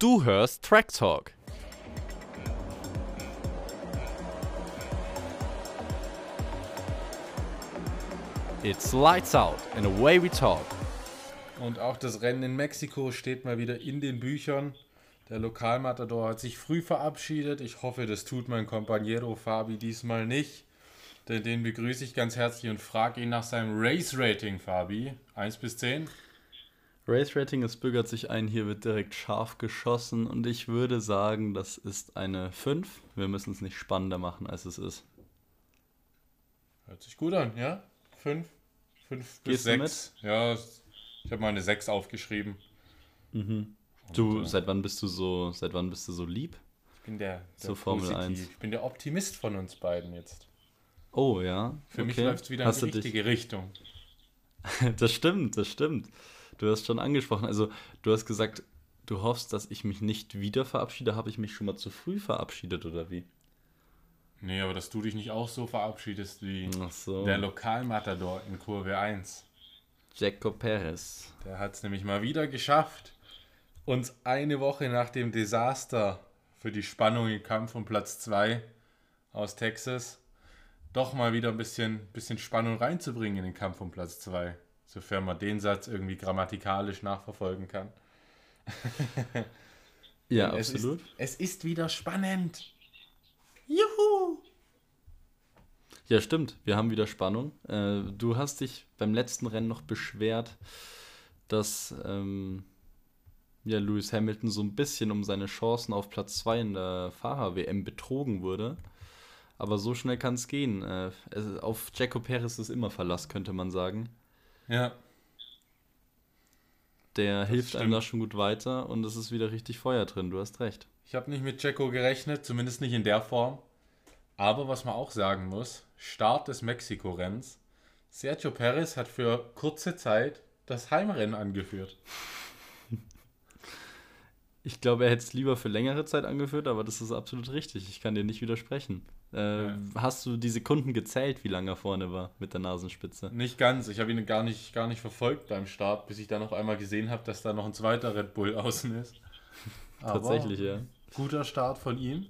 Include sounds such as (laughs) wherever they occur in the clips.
Du hörst Track Talk. It's lights out and away we talk. Und auch das Rennen in Mexiko steht mal wieder in den Büchern. Der Lokalmatador hat sich früh verabschiedet. Ich hoffe, das tut mein Companiero Fabi diesmal nicht. Denn den begrüße ich ganz herzlich und frage ihn nach seinem Race-Rating, Fabi. 1 bis 10? Race Rating, es bürgert sich ein, hier wird direkt scharf geschossen und ich würde sagen, das ist eine 5. Wir müssen es nicht spannender machen, als es ist. Hört sich gut an, ja? 5? 5 bis Gehst du 6? Ja, ich habe mal eine 6 aufgeschrieben. Du, äh, seit wann bist du so, seit wann bist du so lieb? Ich bin der, der Zur Formel Positiv. 1. Ich bin der Optimist von uns beiden jetzt. Oh ja. Für mich okay. läuft es wieder in die richtige Richtung. dich, (laughs) Das stimmt, das stimmt. Du hast schon angesprochen, also du hast gesagt, du hoffst, dass ich mich nicht wieder verabschiede. Habe ich mich schon mal zu früh verabschiedet oder wie? Nee, aber dass du dich nicht auch so verabschiedest wie so. der Lokalmatador in Kurve 1. Jaco Perez. Der hat es nämlich mal wieder geschafft, uns eine Woche nach dem Desaster für die Spannung im Kampf um Platz 2 aus Texas doch mal wieder ein bisschen, bisschen Spannung reinzubringen in den Kampf um Platz 2. Sofern man den Satz irgendwie grammatikalisch nachverfolgen kann. Ja, Es absolut. Ist, es ist wieder spannend. Juhu! Ja, stimmt. Wir haben wieder Spannung. Äh, du hast dich beim letzten Rennen noch beschwert, dass ähm, ja, Lewis Hamilton so ein bisschen um seine Chancen auf Platz 2 in der Fahrer-WM betrogen wurde. Aber so schnell kann es gehen. Äh, es, auf Jaco Perez ist immer Verlass, könnte man sagen. Ja, Der hilft einem da schon gut weiter und es ist wieder richtig Feuer drin. Du hast recht. ich habe nicht mit Checo gerechnet, zumindest nicht in der Form. Aber was man auch sagen muss, Start des Mexiko-Renns. Sergio Perez hat für kurze Zeit das Heimrennen angeführt. Ich glaube, er hätte es lieber für längere Zeit angeführt, aber das ist absolut richtig. Ich kann dir nicht widersprechen. Äh, Ja. Hast du die Sekunden gezählt, wie lange er vorne war mit der Nasenspitze? Nicht ganz, ich habe ihn gar nicht, gar nicht verfolgt beim Start, bis ich dann auf einmal gesehen habe, dass da noch ein zweiter Red Bull (laughs) außen ist. Aber Tatsächlich, ja. Guter Start von ihm.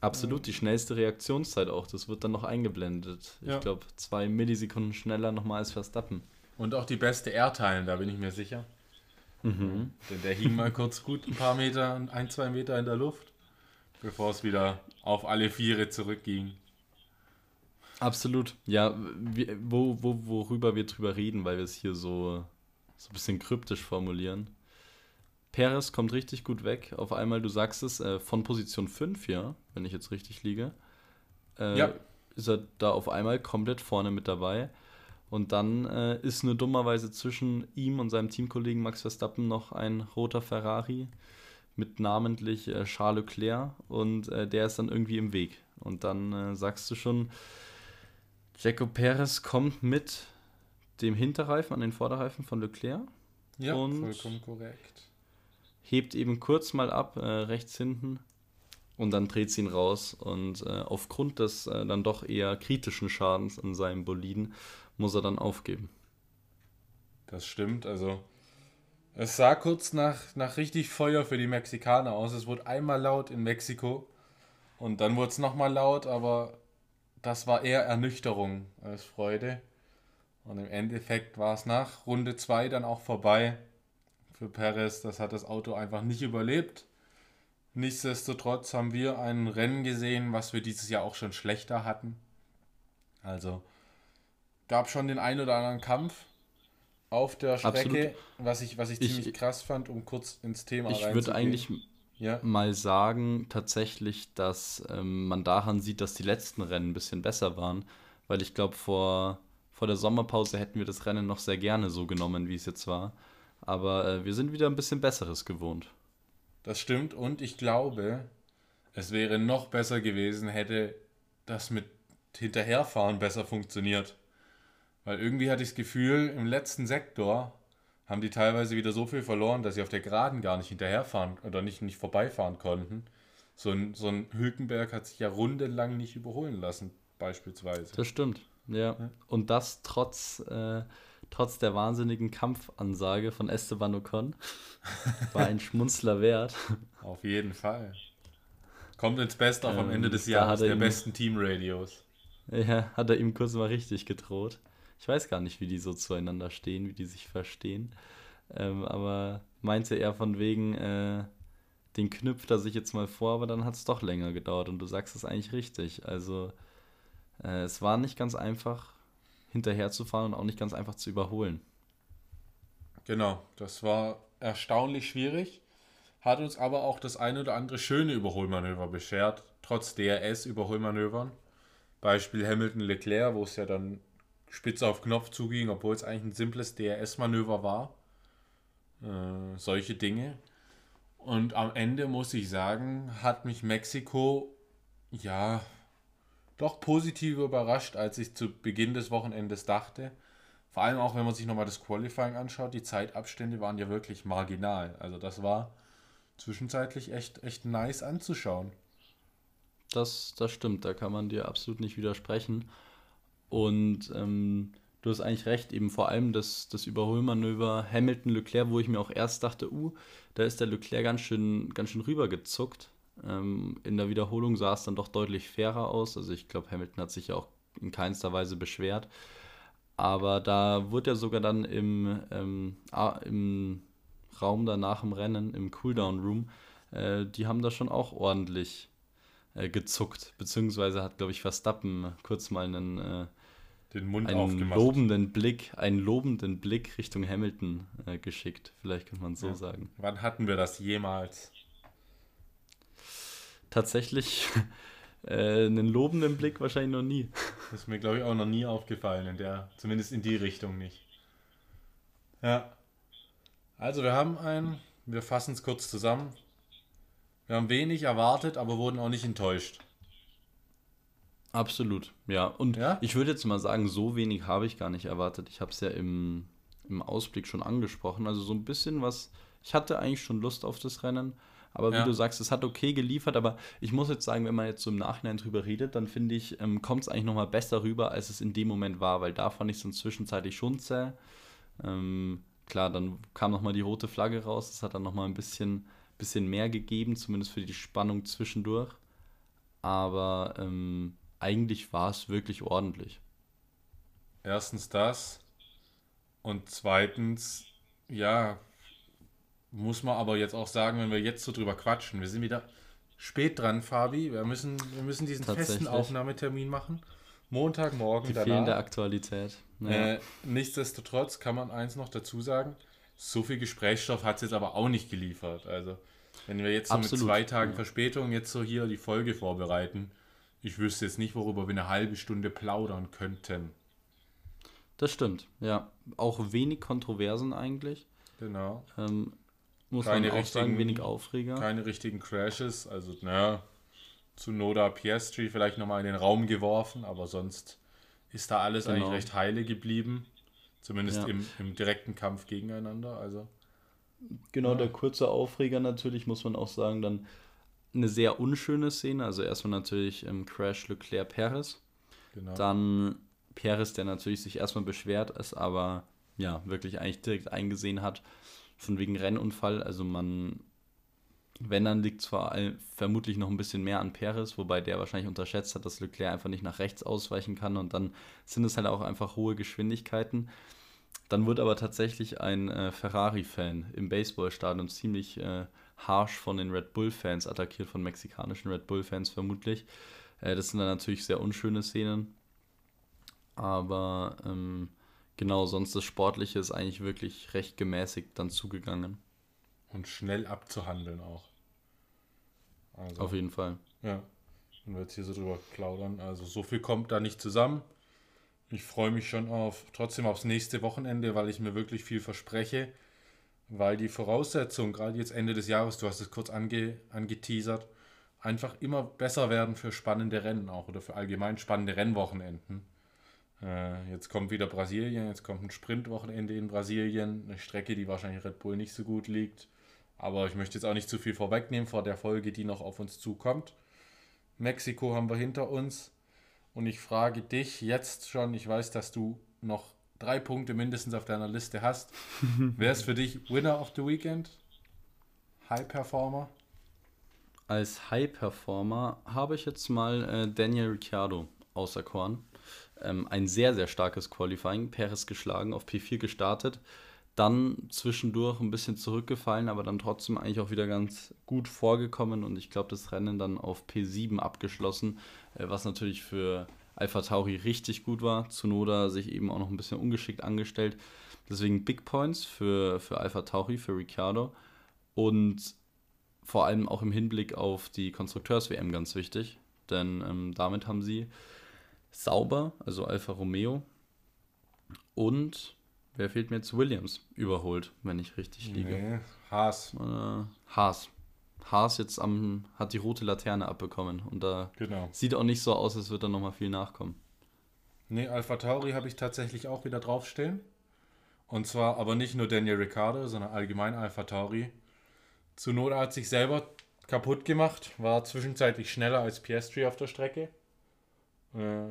Absolut, die schnellste Reaktionszeit auch. Das wird dann noch eingeblendet. Ja. Ich glaube, zwei Millisekunden schneller nochmal als Verstappen. Und auch die beste Airtime, da bin ich mir sicher. Mhm. Denn der hing mal kurz gut ein paar Meter, ein, zwei Meter in der Luft, bevor es wieder auf alle Viere zurückging. Absolut. Ja, wir, wo, wo, worüber wir drüber reden, weil wir es hier so, so ein bisschen kryptisch formulieren. Perez kommt richtig gut weg. Auf einmal, du sagst es, äh, von Position 5, ja, wenn ich jetzt richtig liege, äh, Ja. ist er da auf einmal komplett vorne mit dabei. Und dann äh, ist nur dummerweise zwischen ihm und seinem Teamkollegen Max Verstappen noch ein roter Ferrari mit namentlich äh, Charles Leclerc und äh, der ist dann irgendwie im Weg. Und dann äh, sagst du schon, Jaco Perez kommt mit dem Hinterreifen an den Vorderreifen von Leclerc, Ja, Und- vollkommen korrekt. hebt eben kurz mal ab, äh, rechts hinten, und dann dreht sie ihn raus. Und äh, aufgrund des äh, dann doch eher kritischen Schadens an seinem Boliden muss er dann aufgeben. Das stimmt, also es sah kurz nach, nach richtig Feuer für die Mexikaner aus. Es wurde einmal laut in Mexiko und dann wurde es nochmal laut, aber das war eher Ernüchterung als Freude. Und im Endeffekt war es nach Runde 2 dann auch vorbei für Perez. Das hat das Auto einfach nicht überlebt. Nichtsdestotrotz haben wir ein Rennen gesehen, was wir dieses Jahr auch schon schlechter hatten. Also gab schon den ein oder anderen Kampf auf der Strecke, Absolut. was ich, was ich Ich- ziemlich krass fand, um kurz ins Thema Ich würde eigentlich Ja, mal sagen, tatsächlich, dass ähm, man daran sieht, dass die letzten Rennen ein bisschen besser waren, weil ich glaube, vor, vor der Sommerpause hätten wir das Rennen noch sehr gerne so genommen, wie es jetzt war. Aber äh, wir sind wieder ein bisschen Besseres gewohnt. das stimmt. Und ich glaube, es wäre noch besser gewesen, hätte das mit Hinterherfahren besser funktioniert. Weil irgendwie hatte ich das Gefühl, im letzten Sektor haben die teilweise wieder so viel verloren, dass sie auf der Geraden gar nicht hinterherfahren oder nicht, nicht vorbeifahren konnten. So ein, so ein Hülkenberg hat sich ja rundenlang nicht überholen lassen, beispielsweise. Das stimmt, ja. Ja. Und das trotz, äh, trotz der wahnsinnigen Kampfansage von Esteban Ocon. (laughs) War ein Schmunzler wert. Auf jeden Fall. Kommt ins Beste am Ähm, Ende des da Jahres er der ihm- besten Teamradios. Ja, hat er ihm kurz mal richtig gedroht. Ich weiß gar nicht, wie die so zueinander stehen, wie die sich verstehen. Ähm, aber meinte er von wegen, äh, den knüpft er sich jetzt mal vor, aber dann hat es doch länger gedauert und du sagst es eigentlich richtig. Also äh, es war nicht ganz einfach hinterherzufahren und auch nicht ganz einfach zu überholen. Genau, das war erstaunlich schwierig. Hat uns aber auch das ein oder andere schöne Überholmanöver beschert, trotz DRS-Überholmanövern. Beispiel Hamilton Leclerc, wo es ja dann spitz auf Knopf zuging, obwohl es eigentlich ein simples DRS-Manöver war. Äh, solche Dinge. Und am Ende muss ich sagen, hat mich Mexiko ja doch positiv überrascht, als ich zu Beginn des Wochenendes dachte. Vor allem auch, wenn man sich nochmal das Qualifying anschaut, die Zeitabstände waren ja wirklich marginal. Also das war zwischenzeitlich echt, echt nice anzuschauen. Das, das stimmt, da kann man dir absolut nicht widersprechen. Und ähm, du hast eigentlich recht, eben vor allem das, das Überholmanöver Hamilton-Leclerc, wo ich mir auch erst dachte, uh, da ist der Leclerc ganz schön, ganz schön rübergezuckt. Ähm, in der Wiederholung sah es dann doch deutlich fairer aus. Also ich glaube, Hamilton hat sich ja auch in keinster Weise beschwert. Aber da wurde er sogar dann im, ähm, im Raum danach im Rennen, im Cooldown-Room, äh, die haben da schon auch ordentlich äh, gezuckt. Beziehungsweise hat, glaube ich, Verstappen kurz mal einen, äh, Den Mund einen aufgemacht. lobenden Blick, einen lobenden Blick Richtung Hamilton äh, geschickt. Vielleicht könnte man so Ja. sagen. Wann hatten wir das jemals? Tatsächlich (laughs) äh, einen lobenden Blick wahrscheinlich noch nie. (laughs) Das ist mir, glaube ich, auch noch nie aufgefallen, in der, zumindest in die Richtung nicht. Ja. Also wir haben ein, wir fassen es kurz zusammen. Wir haben wenig erwartet, aber wurden auch nicht enttäuscht. Absolut, ja. Und Ja? ich würde jetzt mal sagen, so wenig habe ich gar nicht erwartet. Ich habe es ja im, im Ausblick schon angesprochen. Also so ein bisschen was. Ich hatte eigentlich schon Lust auf das Rennen. Aber wie Ja. du sagst, es hat okay geliefert. Aber ich muss jetzt sagen, wenn man jetzt so im Nachhinein drüber redet, dann finde ich, ähm, kommt es eigentlich nochmal besser rüber, als es in dem Moment war. Weil da fand ich es dann zwischenzeitlich schon zäh. Ähm, klar, dann kam nochmal die rote Flagge raus. Das hat dann nochmal ein bisschen, bisschen mehr gegeben, zumindest für die Spannung zwischendurch. Aber ähm, eigentlich war es wirklich ordentlich. Erstens das. Und zweitens, ja, muss man aber jetzt auch sagen, wenn wir jetzt so drüber quatschen, wir sind wieder spät dran, Fabi. Wir müssen, wir müssen diesen festen. Aufnahmetermin machen. Montagmorgen Die danach. fehlende Aktualität. Ja. Äh, nichtsdestotrotz kann man eins noch dazu sagen, so viel Gesprächsstoff hat es jetzt aber auch nicht geliefert. Also, wenn wir jetzt so mit zwei Tagen ja. Verspätung jetzt so hier die Folge vorbereiten, ich wüsste jetzt nicht, worüber wir eine halbe Stunde plaudern könnten. Das stimmt, ja. Auch wenig Kontroversen eigentlich. Genau. Ähm, muss Keine man auch sagen, wenig Aufreger. Keine richtigen Crashes. Also, naja, zu Noda Piastri vielleicht nochmal in den Raum geworfen, aber sonst ist da alles Genau. eigentlich recht heile geblieben. Zumindest Ja. im, im direkten Kampf gegeneinander. Also, Genau, Ja. der kurze Aufreger natürlich, muss man auch sagen, dann eine sehr unschöne Szene. Also erstmal natürlich im Crash Leclerc Perez. genau. Dann Perez, der natürlich sich erstmal beschwert ist, aber ja, wirklich eigentlich direkt eingesehen hat, von wegen Rennunfall. Also man, wenn, dann liegt allem vermutlich noch ein bisschen mehr an Perez, wobei der wahrscheinlich unterschätzt hat, dass Leclerc einfach nicht nach rechts ausweichen kann und dann sind es halt auch einfach hohe Geschwindigkeiten. Dann wird aber tatsächlich ein äh, Ferrari-Fan im Baseballstadion ziemlich äh, harsh von den Red Bull-Fans attackiert, von mexikanischen Red Bull-Fans vermutlich. Äh, das sind dann natürlich sehr unschöne Szenen. Aber ähm, genau, sonst das Sportliche ist eigentlich wirklich recht gemäßigt dann zugegangen. Und schnell abzuhandeln auch. Also, Auf jeden Fall. ja, wenn wir jetzt hier so drüber plaudern. Also so viel kommt da nicht zusammen. Ich freue mich schon auf trotzdem aufs nächste Wochenende, weil ich mir wirklich viel verspreche. Weil die Voraussetzungen, gerade jetzt Ende des Jahres, du hast es kurz ange, angeteasert, einfach immer besser werden für spannende Rennen auch oder für allgemein spannende Rennwochenenden. Äh, jetzt kommt wieder Brasilien, jetzt kommt ein Sprintwochenende in Brasilien, eine Strecke, die wahrscheinlich Red Bull nicht so gut liegt. Aber ich möchte jetzt auch nicht zu viel vorwegnehmen vor der Folge, die noch auf uns zukommt. Mexiko haben wir hinter uns. Und ich frage dich jetzt schon, ich weiß, dass du noch drei Punkte mindestens auf deiner Liste hast, (laughs) wer ist für dich Winner of the Weekend? High Performer? Als High Performer habe ich jetzt mal äh, Daniel Ricciardo auserkoren. Ähm, ein sehr, sehr starkes Qualifying. Perez geschlagen, auf P4 gestartet. Dann zwischendurch ein bisschen zurückgefallen, aber dann trotzdem eigentlich auch wieder ganz gut vorgekommen. Und ich glaube, das Rennen dann auf P7 abgeschlossen, äh, was natürlich für Alpha Tauri richtig gut war. Zunoda sich eben auch noch ein bisschen ungeschickt angestellt. Deswegen Big Points für, für Alpha Tauri, für Ricciardo. Und vor allem auch im Hinblick auf die Konstrukteurs-WM ganz wichtig. Denn ähm, damit haben sie sauber, also Alfa Romeo und wer fehlt mir jetzt? Williams überholt, wenn ich richtig liege. Nee, Haas. Äh, Haas. Haas jetzt am, hat die rote Laterne abbekommen und da Genau. sieht auch nicht so aus, als würde da nochmal viel nachkommen. Nee, Alpha Tauri habe ich tatsächlich auch wieder draufstehen. Und zwar aber nicht nur Daniel Ricciardo, sondern allgemein Alpha Tauri. Tsunoda hat sich selber kaputt gemacht, war zwischenzeitlich schneller als Piastri auf der Strecke. Äh,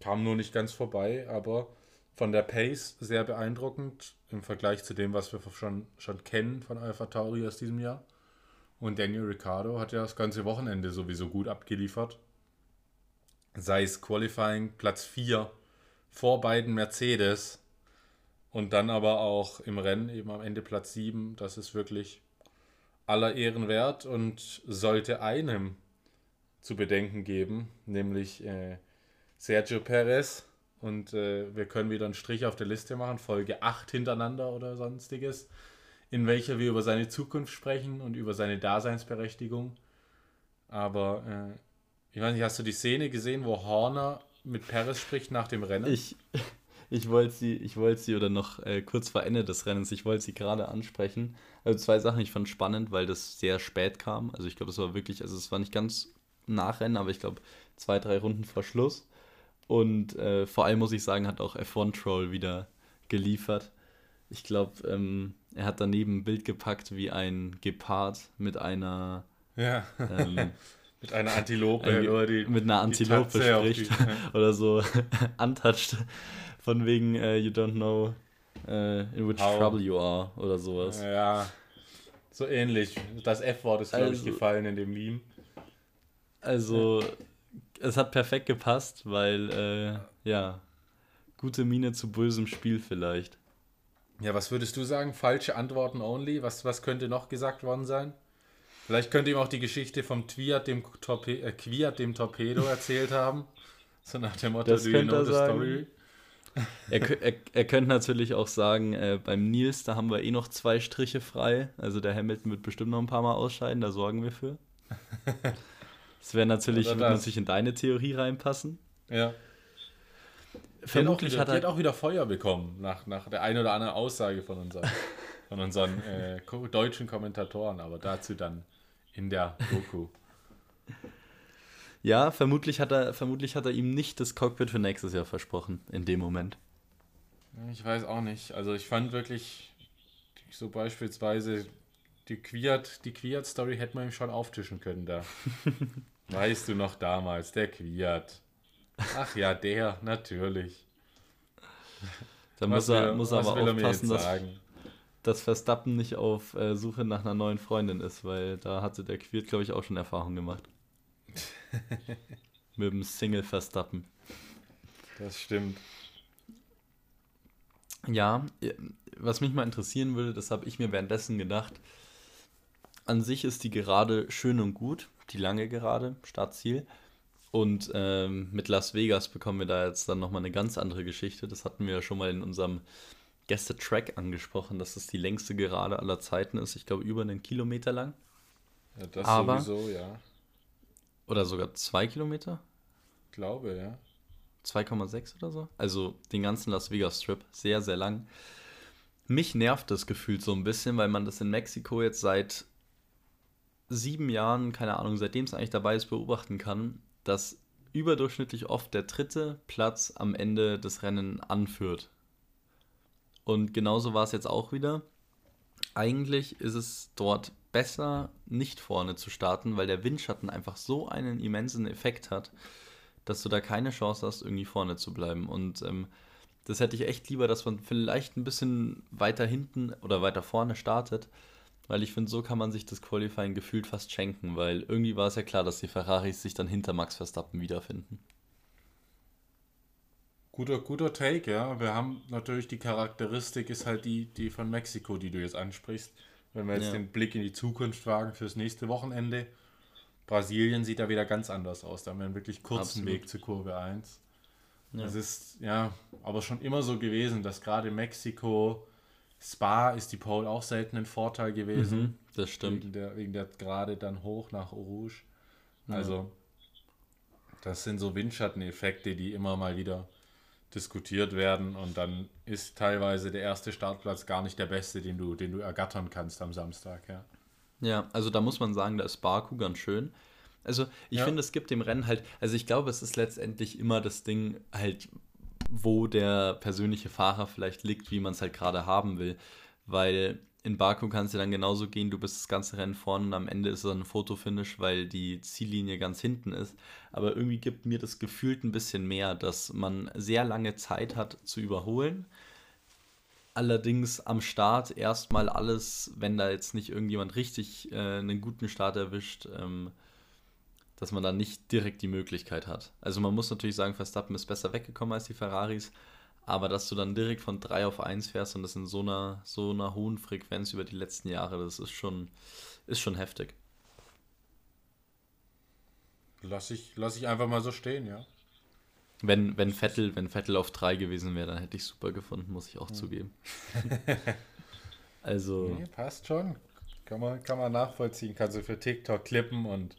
kam nur nicht ganz vorbei, aber von der Pace sehr beeindruckend im Vergleich zu dem, was wir schon, schon kennen von Alpha Tauri aus diesem Jahr. Und Daniel Ricciardo hat ja das ganze Wochenende sowieso gut abgeliefert. Sei es Qualifying Platz 4 vor beiden Mercedes und dann aber auch im Rennen eben am Ende Platz 7. Das ist wirklich aller Ehren wert und sollte einem zu bedenken geben, nämlich äh, Sergio Perez. Und äh, wir können wieder einen Strich auf der Liste machen, Folge 8 hintereinander oder sonstiges, in welcher wir über seine Zukunft sprechen und über seine Daseinsberechtigung. Aber äh, ich weiß nicht, hast du die Szene gesehen, wo Horner mit Perez spricht nach dem Rennen? Ich, (laughs) ich wollte sie, ich wollte sie oder noch äh, kurz vor Ende des Rennens, ich wollte sie gerade ansprechen. Also zwei Sachen, ich fand spannend, weil das sehr spät kam. Also ich glaube, es war wirklich, also es war nicht ganz Nachrennen, aber ich glaube zwei, drei Runden vor Schluss. Und äh, vor allem muss ich sagen, hat auch F1 Troll wieder geliefert. Ich glaube, ähm, er hat daneben ein Bild gepackt wie ein Gepard mit einer ja. ähm, (laughs) mit einer Antilope ein, oder die, mit einer Antilope spricht die- ja. (laughs) oder so (laughs) untouched von wegen äh, you don't know äh, in which How. trouble you are oder sowas. Ja, so ähnlich. Das F-Wort ist, glaube ich, Also- gefallen in dem Meme. Also es hat perfekt gepasst, weil äh, ja gute Miene zu bösem Spiel vielleicht. Ja, was würdest du sagen? Falsche Antworten only? Was, was könnte noch gesagt worden sein? Vielleicht könnte ihm auch die Geschichte vom Twiat, dem, Torpe äh, Quiat, dem Torpedo erzählt haben. (laughs) So nach dem Motto, Das do you könnte know er the sagen. story? (laughs) Er, er, er könnte natürlich auch sagen, äh, beim Nils, da haben wir eh noch zwei Striche frei. Also der Hamilton wird bestimmt noch ein paar Mal ausscheiden, da sorgen wir für. (laughs) Das wäre natürlich, würde sich in deine Theorie reinpassen. Ja. Vermutlich hat, hat auch wieder, die hat er. auch wieder Feuer bekommen, nach, nach der einen oder anderen Aussage von unseren, (laughs) von unseren äh, deutschen Kommentatoren, aber dazu dann in der Doku. Ja, vermutlich hat, er, vermutlich hat er ihm nicht das Cockpit für nächstes Jahr versprochen, in dem Moment. Ich weiß auch nicht. Also ich fand wirklich so beispielsweise die Quiert, die Quiert-Story hätte man ihm schon auftischen können da. (laughs) weißt du noch damals, der Quiert. Ach ja, der, natürlich. Da Was muss er, will- muss er aber er aufpassen, dass, sagen? dass Verstappen nicht auf äh, Suche nach einer neuen Freundin ist, weil da hatte der Quirt, glaube ich, auch schon Erfahrung gemacht. (laughs) Mit dem Single Verstappen. Das stimmt. Ja, äh, was mich mal interessieren würde, das habe ich mir währenddessen gedacht. An sich ist die Gerade schön und gut, die lange Gerade, Startziel. Und ähm, mit Las Vegas bekommen wir da jetzt dann nochmal eine ganz andere Geschichte. Das hatten wir ja schon mal in unserem Gäste-Track angesprochen, dass es die längste Gerade aller Zeiten ist. Ich glaube, über einen Kilometer lang. Ja, das Aber- sowieso, ja. Oder sogar zwei Kilometer. Glaube, ja. 2,6 oder so. Also den ganzen Las Vegas Strip. Sehr, sehr lang. Mich nervt das Gefühl so ein bisschen, weil man das in Mexiko jetzt seit sieben Jahren, keine Ahnung, seitdem es eigentlich dabei ist, beobachten kann, dass überdurchschnittlich oft der dritte Platz am Ende des Rennen anführt. Und genauso war es jetzt auch wieder. Eigentlich ist es dort besser, nicht vorne zu starten, weil der Windschatten einfach so einen immensen Effekt hat, dass du da keine Chance hast, irgendwie vorne zu bleiben. Und ähm, Das hätte ich echt lieber, dass man vielleicht ein bisschen weiter hinten oder weiter vorne startet, weil ich finde, so kann man sich das Qualifying gefühlt fast schenken, weil irgendwie war es ja klar, dass die Ferraris sich dann hinter Max Verstappen wiederfinden. Guter, guter Take, ja. Wir haben natürlich die Charakteristik, ist halt die, die von Mexiko, die du jetzt ansprichst. Wenn wir jetzt ja. den Blick in die Zukunft wagen fürs nächste Wochenende, Brasilien sieht da wieder ganz anders aus. Da haben wir einen wirklich kurzen Absolut. Weg zur Kurve 1. Ja. Es ist ja aber schon immer so gewesen, dass gerade Mexiko, Spa ist die Pole auch selten ein Vorteil gewesen. Mhm, das stimmt. Wegen der, wegen der gerade dann hoch nach Rouge. Also, ja. das sind so Windschatteneffekte, die immer mal wieder diskutiert werden und dann ist teilweise der erste Startplatz gar nicht der beste, den du, den du ergattern kannst am Samstag, ja. Ja, also da muss man sagen, da ist Baku ganz schön. Also ich ja. finde, es gibt dem Rennen halt, also ich glaube, es ist letztendlich immer das Ding halt, wo der persönliche Fahrer vielleicht liegt, wie man es halt gerade haben will. Weil in Baku kann es ja dann genauso gehen, du bist das ganze Rennen vorne und am Ende ist es ein Fotofinish, weil die Ziellinie ganz hinten ist. Aber irgendwie gibt mir das gefühlt ein bisschen mehr, dass man sehr lange Zeit hat zu überholen. Allerdings am Start erstmal alles, wenn da jetzt nicht irgendjemand richtig äh, einen guten Start erwischt, ähm, dass man da nicht direkt die Möglichkeit hat. Also man muss natürlich sagen, Verstappen ist besser weggekommen als die Ferraris, aber dass du dann direkt von 3 auf 1 fährst und das in so einer, so einer hohen Frequenz über die letzten Jahre, das ist schon, ist schon heftig. Lass ich, lass ich einfach mal so stehen, ja. Wenn, wenn, Vettel, wenn Vettel auf 3 gewesen wäre, dann hätte ich super gefunden, muss ich auch ja. zugeben. (laughs) also. Nee, passt schon. Kann man, kann man nachvollziehen. Kannst du für TikTok klippen und,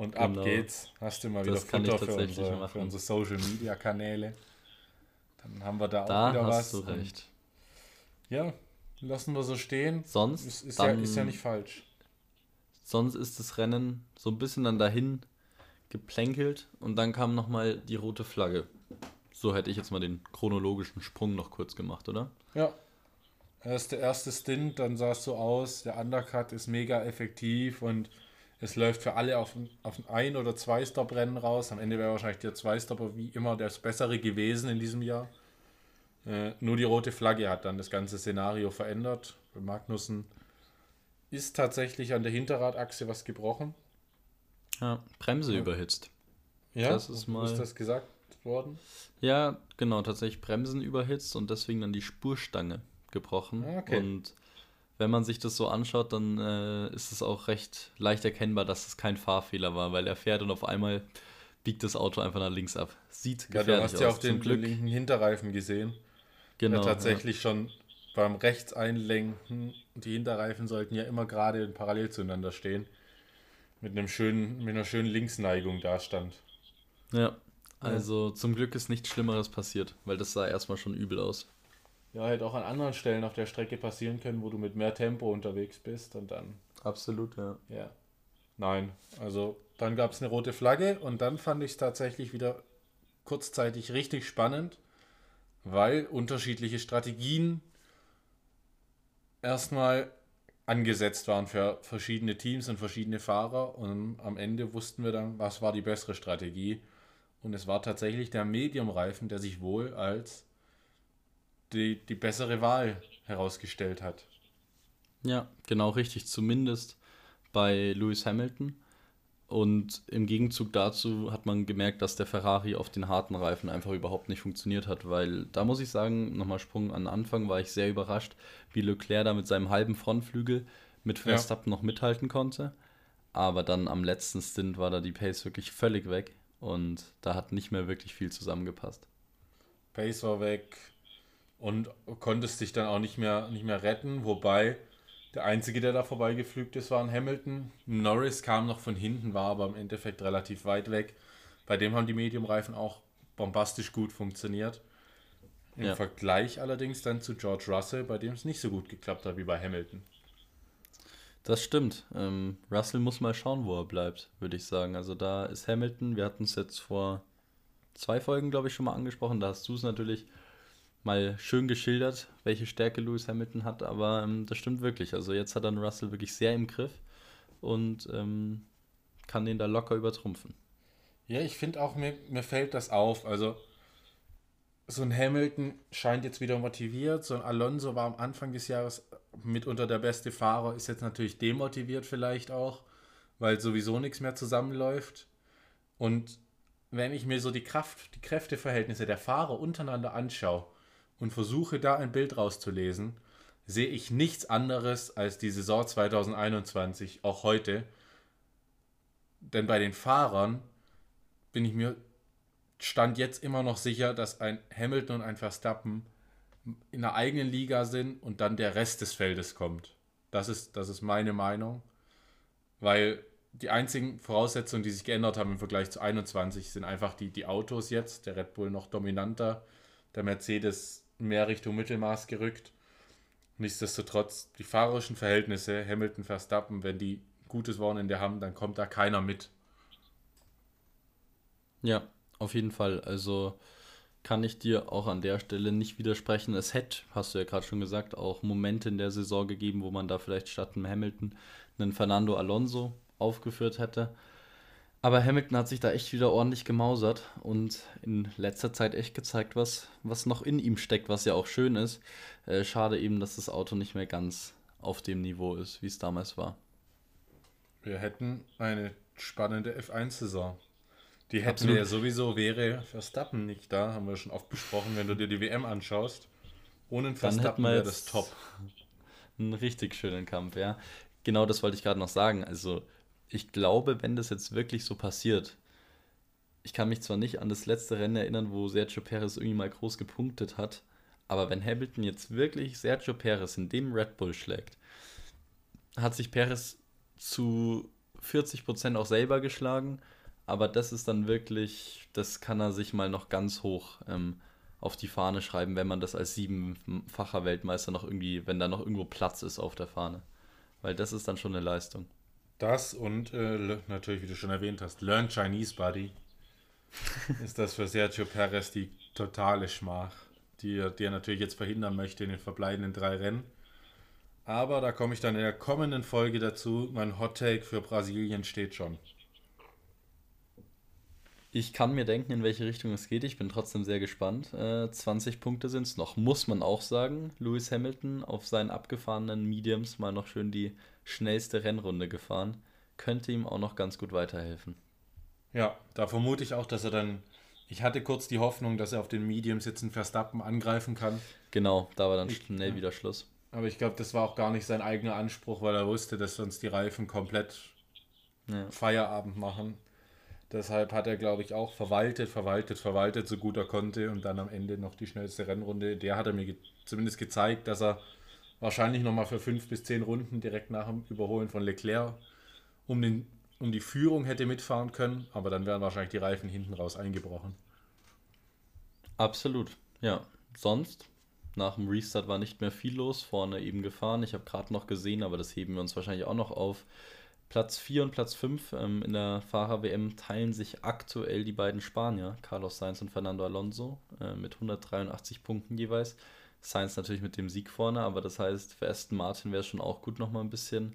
und genau. ab geht's. Hast du mal wieder Futter für unsere, für unsere Social Media Kanäle. Dann haben wir da, da auch wieder was. Du recht. Ja, lassen wir so stehen. Sonst ist, ist, ja, ist ja nicht falsch. Sonst ist das Rennen so ein bisschen dann dahin geplänkelt und dann kam nochmal die rote Flagge. So hätte ich jetzt mal den chronologischen Sprung noch kurz gemacht, oder? Ja. Erst der erste Stint, dann sah es so aus, der Undercut ist mega effektiv und es läuft für alle auf ein, auf ein oder zwei Stop-Rennen raus. Am Ende wäre wahrscheinlich der Zwei-Stopper wie immer das bessere gewesen in diesem Jahr. Äh, nur die rote Flagge hat dann das ganze Szenario verändert. Bei Magnussen ist tatsächlich an der Hinterradachse was gebrochen. Ja, Bremse ja. überhitzt. Ja, das ist, mal... ist das gesagt worden? Ja, genau, tatsächlich Bremsen überhitzt und deswegen dann die Spurstange gebrochen. Ah, okay. Und wenn man sich das so anschaut, dann äh, ist es auch recht leicht erkennbar, dass es kein Fahrfehler war, weil er fährt und auf einmal biegt das Auto einfach nach links ab. Sieht gefährlich aus. Ja, du hast ja auch den, den, linken Hinterreifen gesehen. Genau. Der tatsächlich ja. schon beim Rechtseinlenken, die Hinterreifen sollten ja immer gerade parallel zueinander stehen, mit einem schönen, mit einer schönen Linksneigung da stand. Ja, also ja. zum Glück ist nichts Schlimmeres passiert, weil das sah erstmal schon übel aus ja, hätte auch an anderen Stellen auf der Strecke passieren können, wo du mit mehr Tempo unterwegs bist und dann. Absolut, ja. Ja. Nein, also dann gab es eine rote Flagge und dann fand ich es tatsächlich wieder kurzzeitig richtig spannend, weil unterschiedliche Strategien erstmal angesetzt waren für verschiedene Teams und verschiedene Fahrer und am Ende wussten wir dann, was war die bessere Strategie. Und es war tatsächlich der Medium-Reifen, der sich wohl als die, die bessere Wahl herausgestellt hat. Ja, genau richtig, zumindest bei Lewis Hamilton. Und im Gegenzug dazu hat man gemerkt, dass der Ferrari auf den harten Reifen einfach überhaupt nicht funktioniert hat, weil da muss ich sagen, nochmal Sprung an Anfang, war ich sehr überrascht, wie Leclerc da mit seinem halben Frontflügel mit Verstappen ja. noch mithalten konnte. Aber dann am letzten Stint war da die Pace wirklich völlig weg und da hat nicht mehr wirklich viel zusammengepasst. Pace war weg, und konntest dich dann auch nicht mehr, nicht mehr retten, wobei der Einzige, der da vorbeigeflügt ist, war ein Hamilton. Norris kam noch von hinten, war aber im Endeffekt relativ weit weg. Bei dem haben die Medium-Reifen auch bombastisch gut funktioniert. Im ja. Vergleich allerdings dann zu George Russell, bei dem es nicht so gut geklappt hat wie bei Hamilton. Das stimmt. Ähm, Russell muss mal schauen, wo er bleibt, würde ich sagen. Also da ist Hamilton, wir hatten es jetzt vor zwei Folgen, glaube ich, schon mal angesprochen. Da hast du es natürlich mal schön geschildert, welche Stärke Lewis Hamilton hat, aber ähm, das stimmt wirklich. Also jetzt hat dann Russell wirklich sehr im Griff und ähm, kann den da locker übertrumpfen. Ja, ich finde auch, mir, mir fällt das auf. Also so ein Hamilton scheint jetzt wieder motiviert, so ein Alonso war am Anfang des Jahres mitunter der beste Fahrer, ist jetzt natürlich demotiviert vielleicht auch, weil sowieso nichts mehr zusammenläuft. Und wenn ich mir so die Kraft, die Kräfteverhältnisse der Fahrer untereinander anschaue und versuche da ein Bild rauszulesen, sehe ich nichts anderes als die Saison 2021, auch heute. Denn bei den Fahrern bin ich mir stand jetzt immer noch sicher, dass ein Hamilton und ein Verstappen in der eigenen Liga sind und dann der Rest des Feldes kommt. Das ist, das ist meine Meinung. Weil die einzigen Voraussetzungen, die sich geändert haben im Vergleich zu 21, sind einfach die, die Autos jetzt. Der Red Bull noch dominanter, der Mercedes mehr Richtung Mittelmaß gerückt. Nichtsdestotrotz, die fahrerischen Verhältnisse, Hamilton, Verstappen, wenn die gutes Wochenende haben, dann kommt da keiner mit. Ja, auf jeden Fall. Also kann ich dir auch an der Stelle nicht widersprechen. Es hätte, hast du ja gerade schon gesagt, auch Momente in der Saison gegeben, wo man da vielleicht statt einem Hamilton einen Fernando Alonso aufgeführt hätte. Aber Hamilton hat sich da echt wieder ordentlich gemausert und in letzter Zeit echt gezeigt, was, was noch in ihm steckt, was ja auch schön ist. Äh, schade eben, dass das Auto nicht mehr ganz auf dem Niveau ist, wie es damals war. Wir hätten eine spannende F1-Saison. Die hätten Absolut. wir ja sowieso, wäre Verstappen nicht da, haben wir schon oft besprochen, wenn du dir die WM anschaust. Ohne Verstappen wäre das top. (laughs) Einen richtig schönen Kampf, ja. Genau das wollte ich gerade noch sagen. Also, ich glaube, wenn das jetzt wirklich so passiert, ich kann mich zwar nicht an das letzte Rennen erinnern, wo Sergio Perez irgendwie mal groß gepunktet hat, aber wenn Hamilton jetzt wirklich Sergio Perez in dem Red Bull schlägt, hat sich Perez zu 40% auch selber geschlagen aber das ist dann wirklich, das kann er sich mal noch ganz hoch ähm, auf die Fahne schreiben, wenn man das als siebenfacher Weltmeister noch irgendwie, wenn da noch irgendwo Platz ist auf der Fahne. Weil das ist dann schon eine Leistung. Das und äh, natürlich, wie du schon erwähnt hast, Learn Chinese Buddy. (laughs) ist das für Sergio Perez die totale Schmach, die, die er natürlich jetzt verhindern möchte in den verbleibenden drei Rennen. Aber da komme ich dann in der kommenden Folge dazu. Mein Hot Take für Brasilien steht schon. Ich kann mir denken, in welche Richtung es geht. Ich bin trotzdem sehr gespannt. Äh, 20 Punkte sind es noch, muss man auch sagen. Lewis Hamilton auf seinen abgefahrenen Mediums mal noch schön die schnellste Rennrunde gefahren. Könnte ihm auch noch ganz gut weiterhelfen. Ja, da vermute ich auch, dass er dann. Ich hatte kurz die Hoffnung, dass er auf den Mediums jetzt einen Verstappen angreifen kann. Genau, da war dann ich, schnell ja. wieder Schluss. Aber ich glaube, das war auch gar nicht sein eigener Anspruch, weil er wusste, dass sonst die Reifen komplett ja. Feierabend machen. Deshalb hat er, glaube ich, auch verwaltet, verwaltet, verwaltet, so gut er konnte und dann am Ende noch die schnellste Rennrunde. Der hat er mir ge zumindest gezeigt, dass er wahrscheinlich nochmal für fünf bis zehn Runden direkt nach dem Überholen von Leclerc um, den, um die Führung hätte mitfahren können, aber dann wären wahrscheinlich die Reifen hinten raus eingebrochen. Absolut, ja. Sonst, nach dem Restart war nicht mehr viel los, vorne eben gefahren. Ich habe gerade noch gesehen, aber das heben wir uns wahrscheinlich auch noch auf. Platz 4 und Platz 5 ähm, in der Fahrer-WM teilen sich aktuell die beiden Spanier, Carlos Sainz und Fernando Alonso, äh, mit 183 Punkten jeweils. Sainz natürlich mit dem Sieg vorne, aber das heißt, für Aston Martin wäre es schon auch gut, nochmal ein bisschen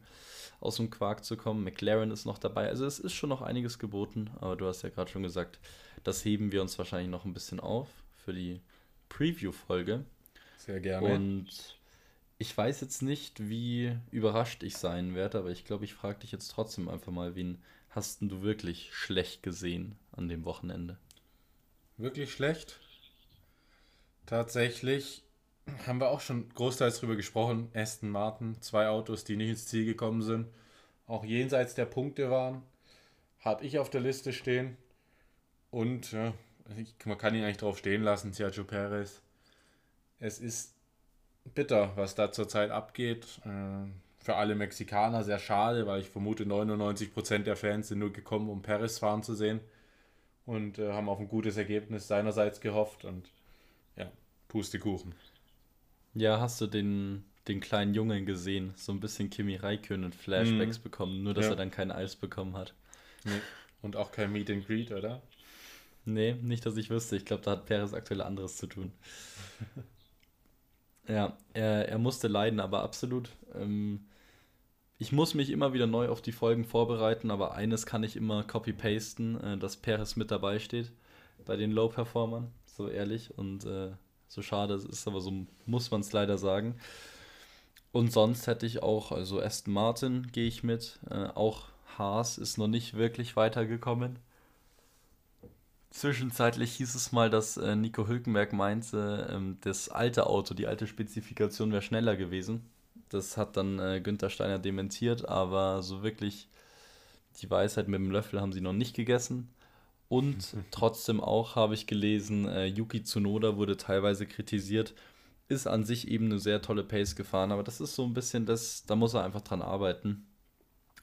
aus dem Quark zu kommen. McLaren ist noch dabei. Also es ist schon noch einiges geboten, aber du hast ja gerade schon gesagt, das heben wir uns wahrscheinlich noch ein bisschen auf für die Preview-Folge. Sehr gerne. Und ich weiß jetzt nicht, wie überrascht ich sein werde, aber ich glaube, ich frage dich jetzt trotzdem einfach mal, wen hast du wirklich schlecht gesehen an dem Wochenende? Wirklich schlecht? Tatsächlich haben wir auch schon großteils drüber gesprochen. Aston Martin, zwei Autos, die nicht ins Ziel gekommen sind, auch jenseits der Punkte waren, habe ich auf der Liste stehen. Und ja, ich, man kann ihn eigentlich drauf stehen lassen, Sergio Perez. Es ist bitter, was da zurzeit abgeht. Äh, für alle Mexikaner sehr schade, weil ich vermute, 99% der Fans sind nur gekommen, um Perez fahren zu sehen und äh, haben auf ein gutes Ergebnis seinerseits gehofft und ja, Pustekuchen. Ja, hast du den, den kleinen Jungen gesehen? So ein bisschen Kimi Räikkönen und Flashbacks mm. bekommen, nur dass ja. er dann kein Eis bekommen hat. Nee. Und auch kein Meet and Greet, oder? Nee, nicht, dass ich wüsste. Ich glaube, da hat Perez aktuell anderes zu tun. (laughs) Ja, er, er musste leiden, aber absolut. Ähm, ich muss mich immer wieder neu auf die Folgen vorbereiten, aber eines kann ich immer copy-pasten, äh, dass Perez mit dabei steht bei den Low-Performern. so ehrlich und äh, so schade es ist, aber so muss man es leider sagen. Und sonst hätte ich auch, also Aston Martin gehe ich mit, äh, auch Haas ist noch nicht wirklich weitergekommen. Zwischenzeitlich hieß es mal, dass äh, Nico Hülkenberg meinte, ähm, das alte Auto, die alte Spezifikation wäre schneller gewesen. Das hat dann äh, Günther Steiner dementiert, aber so wirklich die Weisheit mit dem Löffel haben sie noch nicht gegessen. Und (laughs) trotzdem auch habe ich gelesen, äh, Yuki Tsunoda wurde teilweise kritisiert, ist an sich eben eine sehr tolle Pace gefahren, aber das ist so ein bisschen das, da muss er einfach dran arbeiten.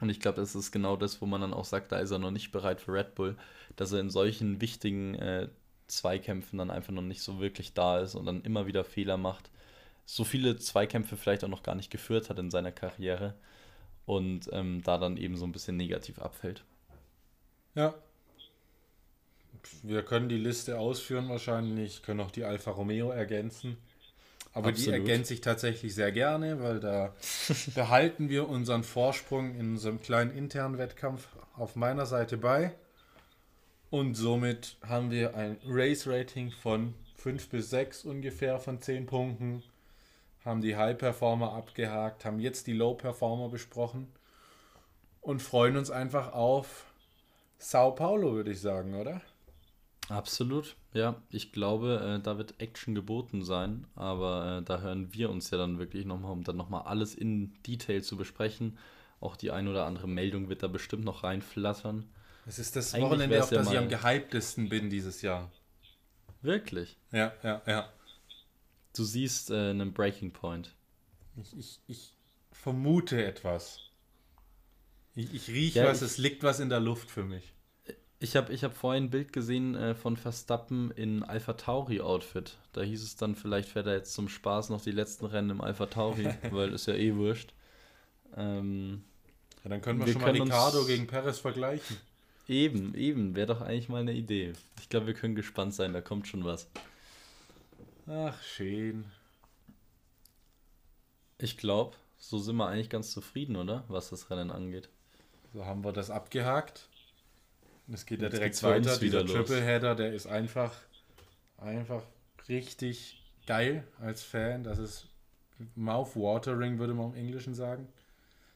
Und ich glaube, das ist genau das, wo man dann auch sagt, da ist er noch nicht bereit für Red Bull, dass er in solchen wichtigen äh, Zweikämpfen dann einfach noch nicht so wirklich da ist und dann immer wieder Fehler macht. So viele Zweikämpfe vielleicht auch noch gar nicht geführt hat in seiner Karriere und ähm, da dann eben so ein bisschen negativ abfällt. Ja. Wir können die Liste ausführen wahrscheinlich, können auch die Alfa Romeo ergänzen. Aber Absolut. die ergänze ich tatsächlich sehr gerne, weil da (laughs) behalten wir unseren Vorsprung in unserem kleinen internen Wettkampf auf meiner Seite bei. Und somit haben wir ein Race-Rating von 5 bis 6 ungefähr von 10 Punkten. Haben die High-Performer abgehakt, haben jetzt die Low-Performer besprochen und freuen uns einfach auf Sao Paulo, würde ich sagen, oder? Absolut, ja. Ich glaube, äh, da wird Action geboten sein, aber äh, da hören wir uns ja dann wirklich nochmal, um dann nochmal alles in Detail zu besprechen. Auch die ein oder andere Meldung wird da bestimmt noch reinflattern. Es ist das Eigentlich Wochenende, auf das ja ich am gehyptesten bin dieses Jahr. Wirklich? Ja, ja, ja. Du siehst äh, einen Breaking Point. Ich, ich, ich vermute etwas. Ich, ich rieche ja, was, ich, es liegt was in der Luft für mich. Ich habe ich hab vorhin ein Bild gesehen äh, von Verstappen in Alpha Tauri Outfit. Da hieß es dann, vielleicht fährt er jetzt zum Spaß noch die letzten Rennen im Alpha Tauri, (laughs) weil ist ja eh wurscht. Ähm, ja, dann können wir, wir schon mal Ricardo gegen Perez vergleichen. Eben, eben, wäre doch eigentlich mal eine Idee. Ich glaube, wir können gespannt sein, da kommt schon was. Ach, schön. Ich glaube, so sind wir eigentlich ganz zufrieden, oder? Was das Rennen angeht. So haben wir das abgehakt. Es geht ja direkt weiter. Dieser Tripleheader, der ist einfach, einfach richtig geil als Fan. Das ist mouth-watering, würde man im Englischen sagen.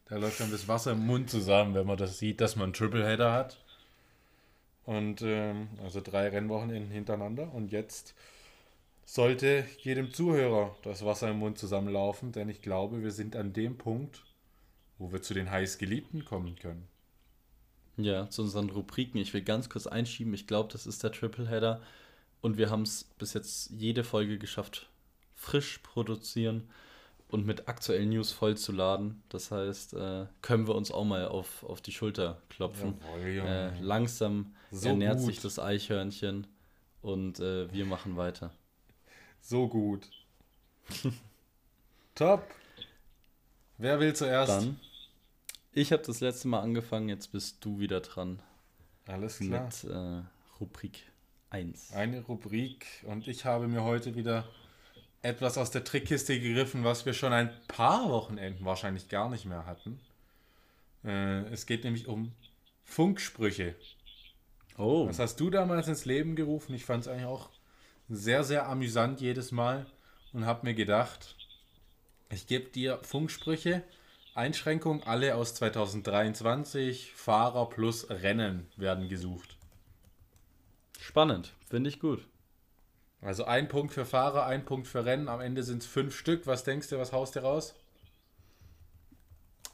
Da läuft dann das Wasser im Mund zusammen, wenn man das sieht, dass man einen Tripleheader hat. Und ähm, also drei Rennwochenenden hintereinander. Und jetzt sollte jedem Zuhörer das Wasser im Mund zusammenlaufen, denn ich glaube, wir sind an dem Punkt, wo wir zu den heißgeliebten kommen können. Ja, zu unseren Rubriken. Ich will ganz kurz einschieben. Ich glaube, das ist der Tripleheader. Und wir haben es bis jetzt jede Folge geschafft, frisch produzieren und mit aktuellen News vollzuladen. Das heißt, äh, können wir uns auch mal auf, auf die Schulter klopfen. Jawohl, äh, langsam so ernährt gut. sich das Eichhörnchen und äh, wir machen weiter. So gut. (laughs) Top. Wer will zuerst? Dann ich habe das letzte Mal angefangen, jetzt bist du wieder dran. Alles klar. Mit äh, Rubrik 1. Eine Rubrik und ich habe mir heute wieder etwas aus der Trickkiste gegriffen, was wir schon ein paar Wochenenden wahrscheinlich gar nicht mehr hatten. Äh, es geht nämlich um Funksprüche. Oh. Das hast du damals ins Leben gerufen. Ich fand es eigentlich auch sehr, sehr amüsant jedes Mal und habe mir gedacht, ich gebe dir Funksprüche Einschränkung, alle aus 2023, Fahrer plus Rennen werden gesucht. Spannend, finde ich gut. Also ein Punkt für Fahrer, ein Punkt für Rennen, am Ende sind es fünf Stück. Was denkst du, was haust du raus?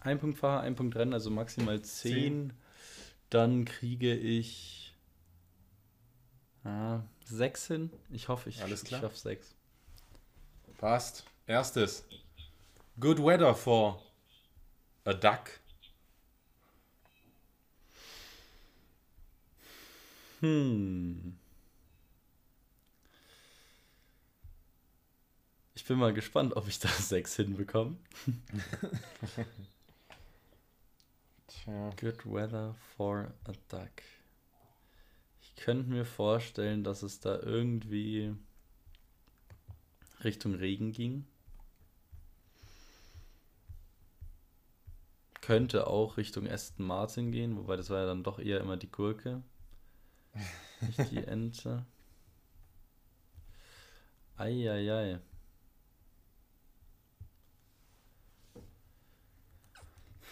Ein Punkt Fahrer, ein Punkt Rennen, also maximal zehn. zehn. Dann kriege ich ah, sechs hin. Ich hoffe, ich, Alles klar. ich schaffe sechs. Passt. Erstes. Good weather for A duck. Hm. Ich bin mal gespannt, ob ich da (laughs) sechs hinbekomme. (laughs) Tja. Good weather for a duck. Ich könnte mir vorstellen, dass es da irgendwie Richtung Regen ging. Könnte auch Richtung Aston Martin gehen, wobei das war ja dann doch eher immer die Gurke, nicht die (laughs) Ente. Eieiei.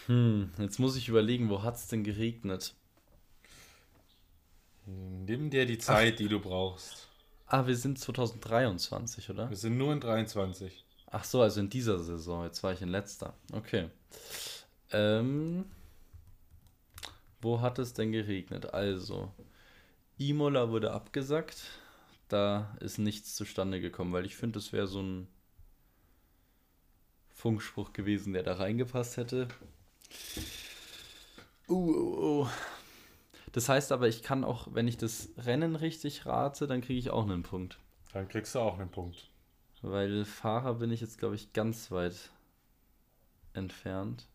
Hm, jetzt muss ich überlegen, wo hat es denn geregnet? Nimm dir die Zeit, die du brauchst. Ah, wir sind 2023, oder? Wir sind nur in 23. Ach so, also in dieser Saison. Jetzt war ich in letzter. Okay. Ähm, wo hat es denn geregnet? Also, Imola wurde abgesagt. Da ist nichts zustande gekommen, weil ich finde, das wäre so ein Funkspruch gewesen, der da reingepasst hätte. Uh, uh, uh. Das heißt aber, ich kann auch, wenn ich das Rennen richtig rate, dann kriege ich auch einen Punkt. Dann kriegst du auch einen Punkt. Weil Fahrer bin ich jetzt, glaube ich, ganz weit entfernt.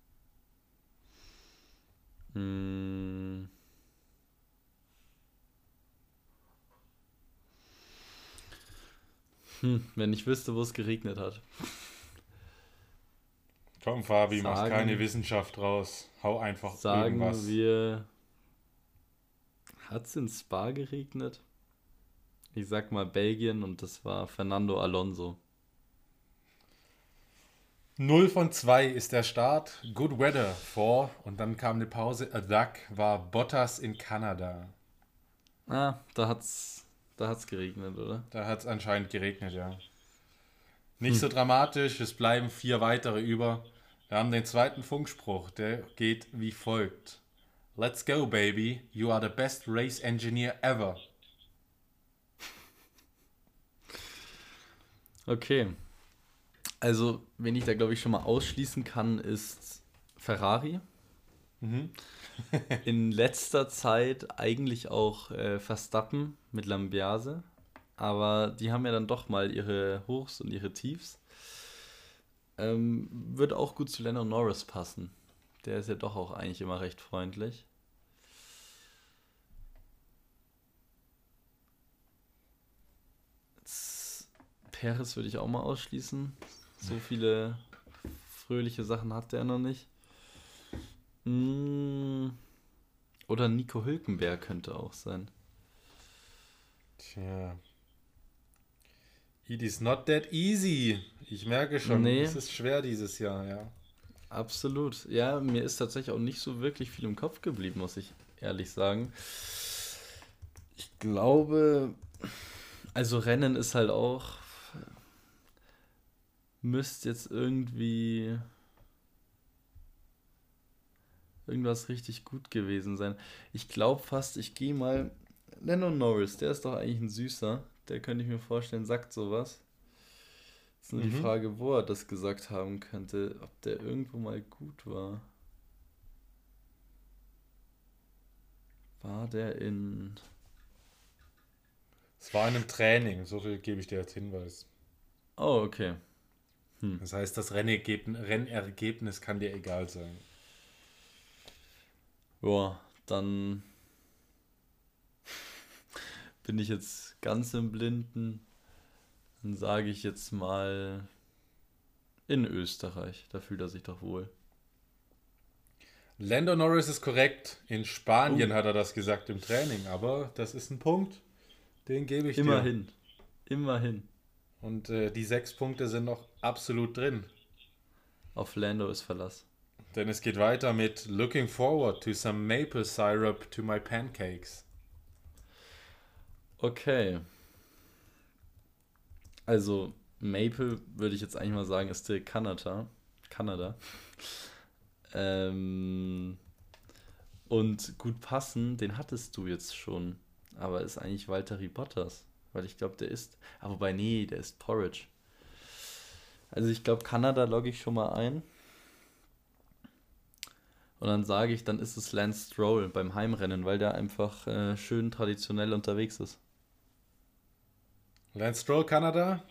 Hm. Hm, wenn ich wüsste, wo es geregnet hat. Komm, Fabi, Sagen- mach keine Wissenschaft raus. Hau einfach Sagen irgendwas. wir. Hat es in Spa geregnet? Ich sag mal Belgien und das war Fernando Alonso. 0 von 2 ist der Start. Good weather for. Und dann kam eine Pause. A duck war Bottas in Kanada. Ah, da hat's, da hat's geregnet, oder? Da hat es anscheinend geregnet, ja. Nicht so dramatisch, es bleiben vier weitere über. Wir haben den zweiten Funkspruch, der geht wie folgt. Let's go, baby. You are the best race engineer ever. Okay. Also, wen ich da glaube ich schon mal ausschließen kann, ist Ferrari. In letzter Zeit eigentlich auch äh, Verstappen mit Lambiase. Aber die haben ja dann doch mal ihre Hochs und ihre Tiefs. Ähm, wird auch gut zu Lennon Norris passen. Der ist ja doch auch eigentlich immer recht freundlich. Perez würde ich auch mal ausschließen. So viele fröhliche Sachen hat der noch nicht. Mm, Oder Nico Hülkenberg könnte auch sein. Tja. It is not that easy. Ich merke schon, Nee. es ist schwer dieses Jahr, ja. Absolut. Ja, mir ist tatsächlich auch nicht so wirklich viel im Kopf geblieben, muss ich ehrlich sagen. Ich glaube, also Rennen ist halt auch, müsste jetzt irgendwie irgendwas richtig gut gewesen sein. Ich glaube fast, ich gehe mal, Lennon Norris, der ist doch eigentlich ein Süßer. Der könnte ich mir vorstellen, sagt sowas. Ist nur die Mhm. Frage, wo er das gesagt haben könnte, ob der irgendwo mal gut war. War der in. Es war in einem Training, so viel gebe ich dir als Hinweis. Oh, okay. Das heißt, das Rennergebnis, kann dir egal sein. Ja, dann (laughs) bin ich jetzt ganz im Blinden. Dann sage ich jetzt mal in Österreich. Da fühlt er sich doch wohl. Lando Norris ist korrekt. In Spanien Oh. hat er das gesagt im Training, aber das ist ein Punkt, den gebe ich dir. Immerhin. Immerhin. Und äh, die sechs Punkte sind noch absolut drin. Auf Lando ist Verlass. Denn es geht weiter mit Looking forward to some maple syrup to my pancakes. Okay. Also, Maple würde ich jetzt eigentlich mal sagen, ist direkt Kanada. Kanada. (laughs) Ähm, und gut passen, den hattest du jetzt schon. Aber ist eigentlich Valtteri Bottas. Weil ich glaube, der ist. Aber wobei, nee, der ist Porridge. Also, ich glaube, Kanada logge ich schon mal ein. Und dann sage ich, dann ist es Lance Stroll beim Heimrennen, weil der einfach äh, schön traditionell unterwegs ist. Lance Stroll, Kanada.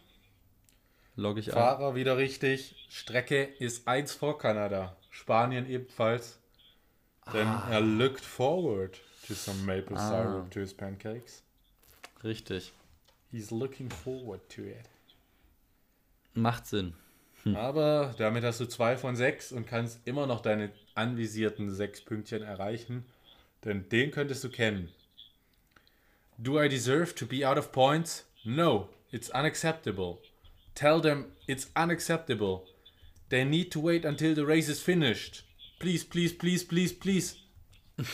Logge ich ein. Fahrer wieder richtig. Strecke ist eins vor Kanada. Spanien ebenfalls. Denn er looked forward to some maple Ah. syrup to his pancakes. Richtig. He's looking forward to it. Macht Sinn. Aber damit hast du zwei von sechs und kannst immer noch deine anvisierten sechs Pünktchen erreichen. Denn den könntest du kennen. Do I deserve to be out of points? No. it's unacceptable. Tell them it's unacceptable. They need to wait until the race is finished. Please, please, please, please, please. (laughs)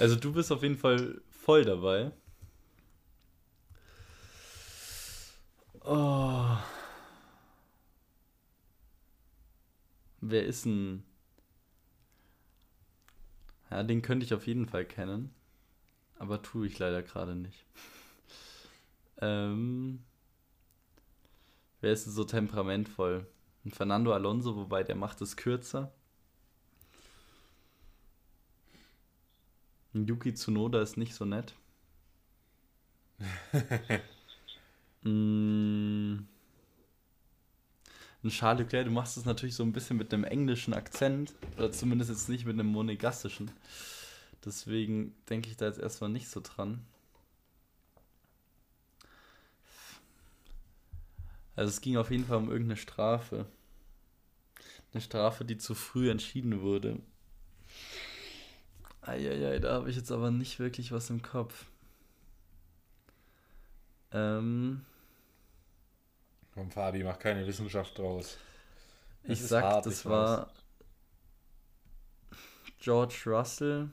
Also du bist auf jeden Fall voll dabei. Oh. Wer ist denn? Ja, den könnte ich auf jeden Fall kennen. Aber tue ich leider gerade nicht. (laughs) ähm, wer ist denn so temperamentvoll? Ein Fernando Alonso, wobei der macht es kürzer. Yuki Tsunoda ist nicht so nett. (laughs) mm. Ein Charles Leclerc, du machst es natürlich so ein bisschen mit einem englischen Akzent. Oder zumindest jetzt nicht mit einem monegassischen. Deswegen denke ich da jetzt erstmal nicht so dran. Also es ging auf jeden Fall um irgendeine Strafe. Eine Strafe, die zu früh entschieden wurde. Eieiei, da habe ich jetzt aber nicht wirklich was im Kopf. Ähm, Komm, Fabi, mach keine Wissenschaft draus. Das ich sag, hart, das ich war George Russell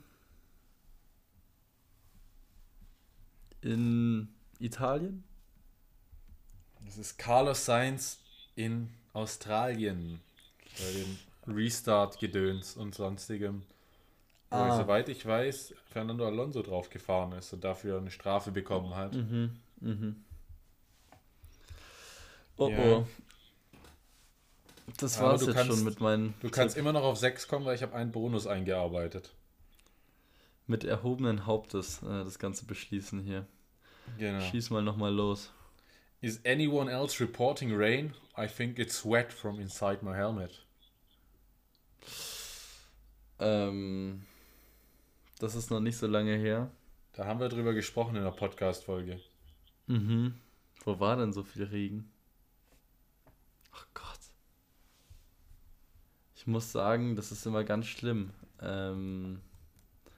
in Italien. Das ist Carlos Sainz in Australien. Bei dem Restart-Gedöns und sonstigem. Ah. Weil, soweit ich weiß, Fernando Alonso drauf gefahren ist und dafür eine Strafe bekommen hat. Mhm, mhm. Oh Ja. oh. Das war's du jetzt kannst- schon mit meinen Du kannst immer noch auf 6 kommen, weil ich habe einen Bonus eingearbeitet. mit erhobenen Hauptes äh, das Ganze beschließen hier. Genau. Schieß mal nochmal los. Is anyone else reporting rain? I think it's wet from inside my helmet. Ähm, das ist noch nicht so lange her. Da haben wir drüber gesprochen in der Podcast-Folge. Mhm. Wo war denn so viel Regen? Ach Gott. Ich muss sagen, das ist immer ganz schlimm. Ähm,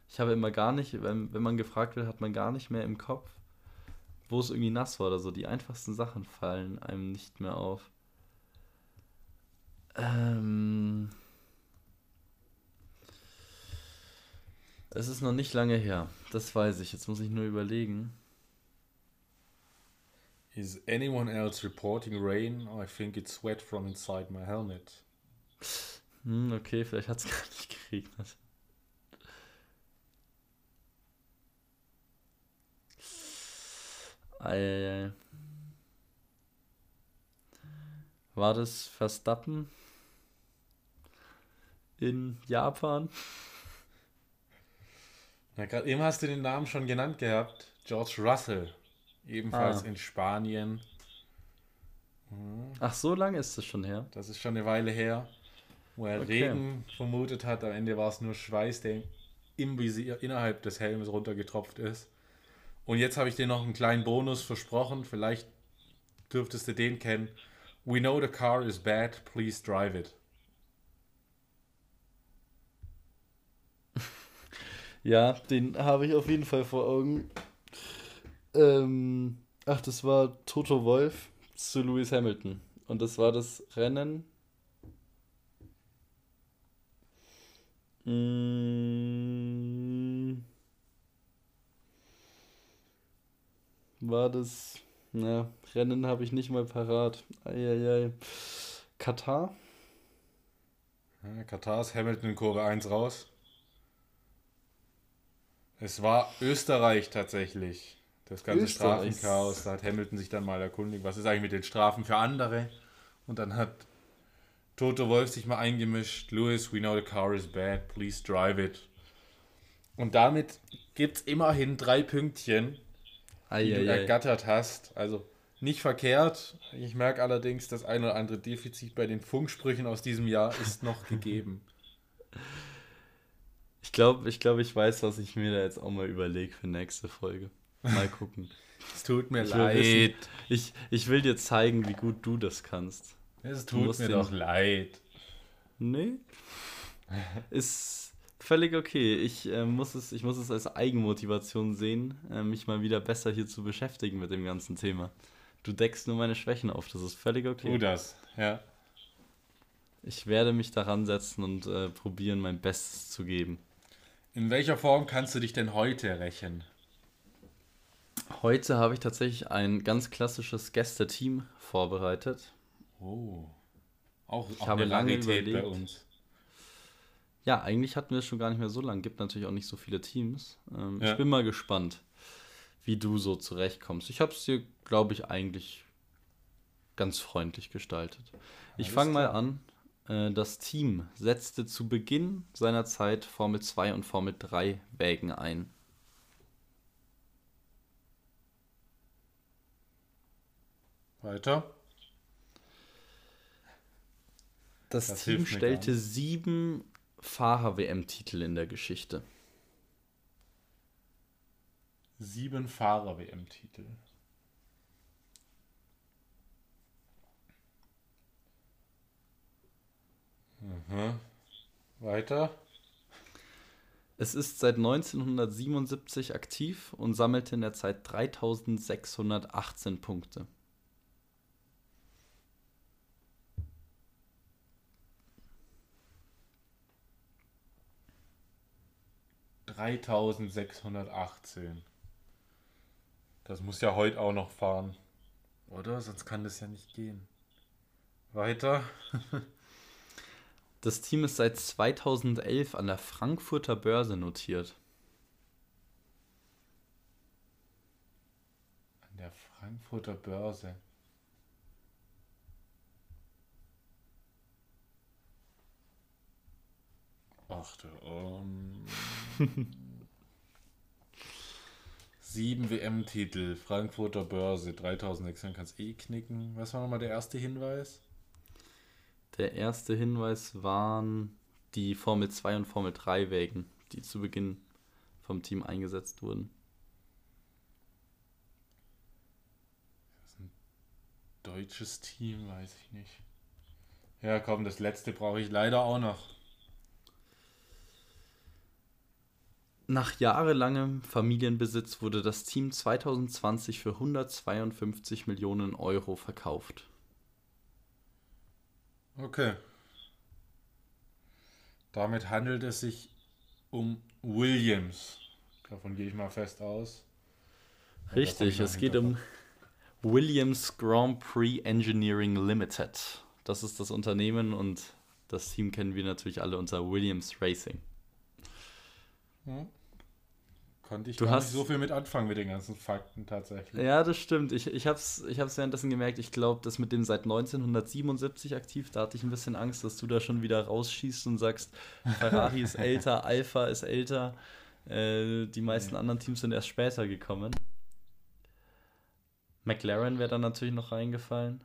ich habe immer gar nicht, wenn, wenn man gefragt wird, hat man gar nicht mehr im Kopf, wo es irgendwie nass war oder so. Die einfachsten Sachen fallen einem nicht mehr auf. Ähm, es ist noch nicht lange her. Das weiß ich. Jetzt muss ich nur überlegen. Is anyone else reporting rain? I think it's wet from inside my helmet. Hm, okay, vielleicht hat es (laughs) gar nicht geregnet. Eieiei. War das Verstappen in Japan? Na, gerade eben hast du den Namen schon genannt gehabt. George Russell. Ebenfalls Ah. in Spanien. Ach, so lange ist es schon her. Das ist schon eine Weile her, wo er Okay. Regen vermutet hat. Am Ende war es nur Schweiß, der im Visier innerhalb des Helmes runtergetropft ist. Und jetzt habe ich dir noch einen kleinen Bonus versprochen. Vielleicht dürftest du den kennen. We know the car is bad, please drive it. Ja, den habe ich auf jeden Fall vor Augen. Ähm, ach, das war Toto Wolf zu Lewis Hamilton. Und das war das Rennen. Mm, war das. Na, Rennen habe ich nicht mal parat. Eieiei. Katar? Katar ist Hamilton in Kurve 1 raus. Es war Österreich tatsächlich. Das ganze Österreich. Strafenchaos. Da hat Hamilton sich dann mal erkundigt, was ist eigentlich mit den Strafen für andere. Und dann hat Toto Wolf sich mal eingemischt. Lewis, we know the car is bad, please drive it. Und damit gibt es immerhin drei Pünktchen, die du Eieiei. ergattert hast. Also nicht verkehrt. Ich merke allerdings, das ein oder andere Defizit bei den Funksprüchen aus diesem Jahr ist noch gegeben. (laughs) Ich glaube, ich, glaub, ich weiß, was ich mir da jetzt auch mal überlege für nächste Folge. Mal (laughs) gucken. Es tut mir Ich leid. wissen- Ich, ich will dir zeigen, wie gut du das kannst. Es tut mir doch leid. Nee. (laughs) Ist völlig okay. Ich, äh, muss es, ich muss es als Eigenmotivation sehen, äh, mich mal wieder besser hier zu beschäftigen mit dem ganzen Thema. Du deckst nur meine Schwächen auf, das ist völlig okay. Tu das, ja. Ich werde mich daran setzen und äh, probieren, mein Bestes zu geben. In welcher Form kannst du dich denn heute rächen? Heute habe ich tatsächlich ein ganz klassisches Gästeteam vorbereitet. Oh. Auch, Ich auch habe eine lange Rarität bei überlegt. uns. Ja, eigentlich hatten wir es schon gar nicht mehr so lang. Gibt natürlich auch nicht so viele Teams. Ähm, Ja. Ich bin mal gespannt, wie du so zurechtkommst. Ich habe es dir, glaube ich, eigentlich ganz freundlich gestaltet. Ich fange mal an. Äh, Das Team setzte zu Beginn seiner Zeit Formel 2 und Formel 3 Wägen ein. Weiter. Das, Das Team stellte sieben Fahrer-WM-Titel in der Geschichte. Sieben Fahrer-WM-Titel. Mhm. Weiter. Es ist seit 1977 aktiv und sammelte in der Zeit 3618 Punkte. Dreitausendsechshundertachtzehn. Das muss ja heute auch noch fahren. Oder? Sonst kann das ja nicht gehen. Weiter. (laughs) Das Team ist seit 2011 an der Frankfurter Börse notiert. An der Frankfurter Börse. Ach du, um, (laughs) Sieben WM-Titel, Frankfurter Börse, 3600 kannst eh knicken. Was war nochmal der erste Hinweis? Der erste Hinweis waren die Formel 2 und Formel 3 Wägen, die zu Beginn vom Team eingesetzt wurden. Deutsches Team, weiß ich nicht. Ja, komm, das letzte brauche ich leider auch noch. Nach jahrelangem Familienbesitz wurde das Team 2020 für 152 Millionen Euro verkauft. Okay. Damit handelt es sich um Williams. Davon gehe ich mal fest aus. Und Richtig, es geht um Williams Grand Prix Engineering Limited. Das ist das Unternehmen und das Team kennen wir natürlich alle unter Williams Racing. Hm? Konnte ich Du hast- nicht so viel mit anfangen mit den ganzen Fakten tatsächlich. Ja, das stimmt. Ich, ich habe es ich hab's währenddessen gemerkt. Ich glaube, das mit dem seit 1977 aktiv, da hatte ich ein bisschen Angst, dass du da schon wieder rausschießt und sagst, Ferrari ist (laughs) älter, Alpha ist älter. Äh, die meisten Nee. anderen Teams sind erst später gekommen. McLaren wäre dann natürlich noch reingefallen.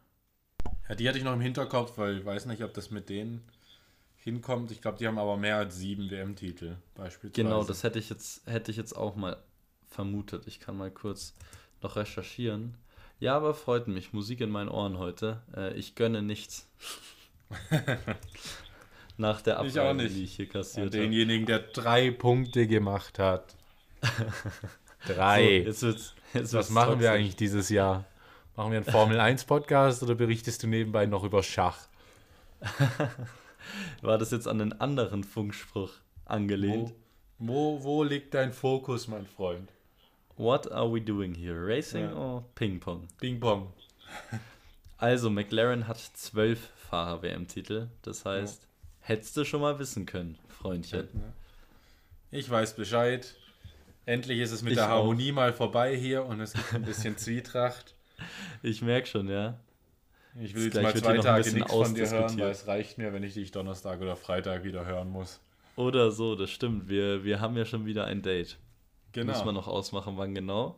Ja, die hatte ich noch im Hinterkopf, weil ich weiß nicht, ob das mit denen hinkommt. Ich glaube, die haben aber mehr als sieben WM-Titel beispielsweise. Genau, das hätte ich jetzt, hätte ich jetzt auch mal vermutet. Ich kann mal kurz noch recherchieren. Ja, aber freut mich. Musik in meinen Ohren heute. Äh, ich gönne nichts. (laughs) Nach der nicht. die ich hier kassiert habe. denjenigen, der drei Punkte gemacht hat. (laughs) So, Drei. jetzt wird's, jetzt Was machen wir toxisch. eigentlich dieses Jahr? Machen wir einen Formel 1 Podcast oder berichtest du nebenbei noch über Schach? (laughs) War das jetzt an einen anderen Funkspruch angelehnt? Wo, wo, wo liegt dein Fokus, mein Freund? What are we doing here? Racing Ja. or Ping-Pong? Bing Bong. Also, McLaren hat zwölf Fahrer-WM-Titel. Das heißt, hättest du schon mal wissen können, Freundchen. Ich weiß Bescheid. Endlich ist es mit Ich der auch. Harmonie mal vorbei hier und es gibt ein bisschen (laughs) Zwietracht. Ich merke schon, ja. Ich will Jetzt mal zwei Tage nichts von dir hören, weil es reicht mir, wenn ich dich Donnerstag oder Freitag wieder hören muss. Oder so, das stimmt. Wir, wir haben ja schon wieder ein Date. Genau. Muss man noch ausmachen, wann genau.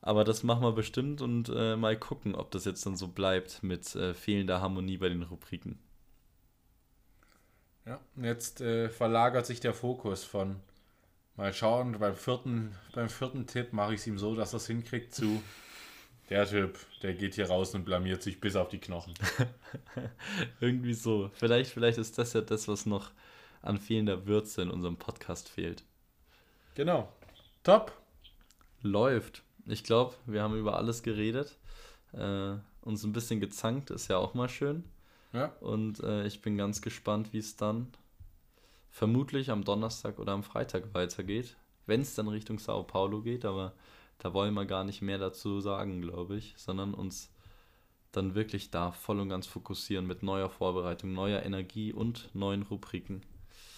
Aber das machen wir bestimmt und äh, mal gucken, ob das jetzt dann so bleibt mit äh, fehlender Harmonie bei den Rubriken. Ja, und jetzt äh, verlagert sich der Fokus von mal schauen, beim vierten, beim vierten Tipp mache ich es ihm so, dass er es hinkriegt zu der Typ, der geht hier raus und blamiert sich bis auf die Knochen. (laughs) Irgendwie so. Vielleicht, vielleicht ist das ja das, was noch an fehlender Würze in unserem Podcast fehlt. Genau. Top. Läuft. Ich glaube, wir haben über alles geredet. Äh, uns ein bisschen gezankt, ist ja auch mal schön. Ja. Und äh, ich bin ganz gespannt, wie es dann vermutlich am Donnerstag oder am Freitag weitergeht. Wenn es dann Richtung Sao Paulo geht, aber da wollen wir gar nicht mehr dazu sagen, glaube ich, sondern uns dann wirklich da voll und ganz fokussieren mit neuer Vorbereitung, neuer Energie und neuen Rubriken.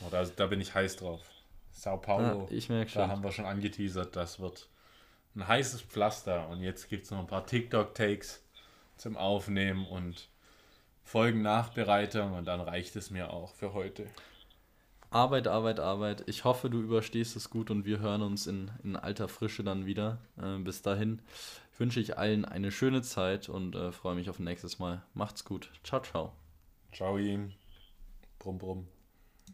Oh, da, da bin ich heiß drauf. Sao Paulo. Ah, ich merke Da schon. haben wir schon angeteasert, das wird ein heißes Pflaster. Und jetzt gibt es noch ein paar TikTok-Takes zum Aufnehmen und Folgen-Nachbereitung und dann reicht es mir auch für heute. Arbeit, Arbeit, Arbeit. Ich hoffe, du überstehst es gut und wir hören uns in, in alter Frische dann wieder. Äh, bis dahin wünsche ich allen eine schöne Zeit und äh, freue mich auf nächstes Mal. Macht's gut. Ciao, ciao. Ciao, ihm. Brumm, brumm.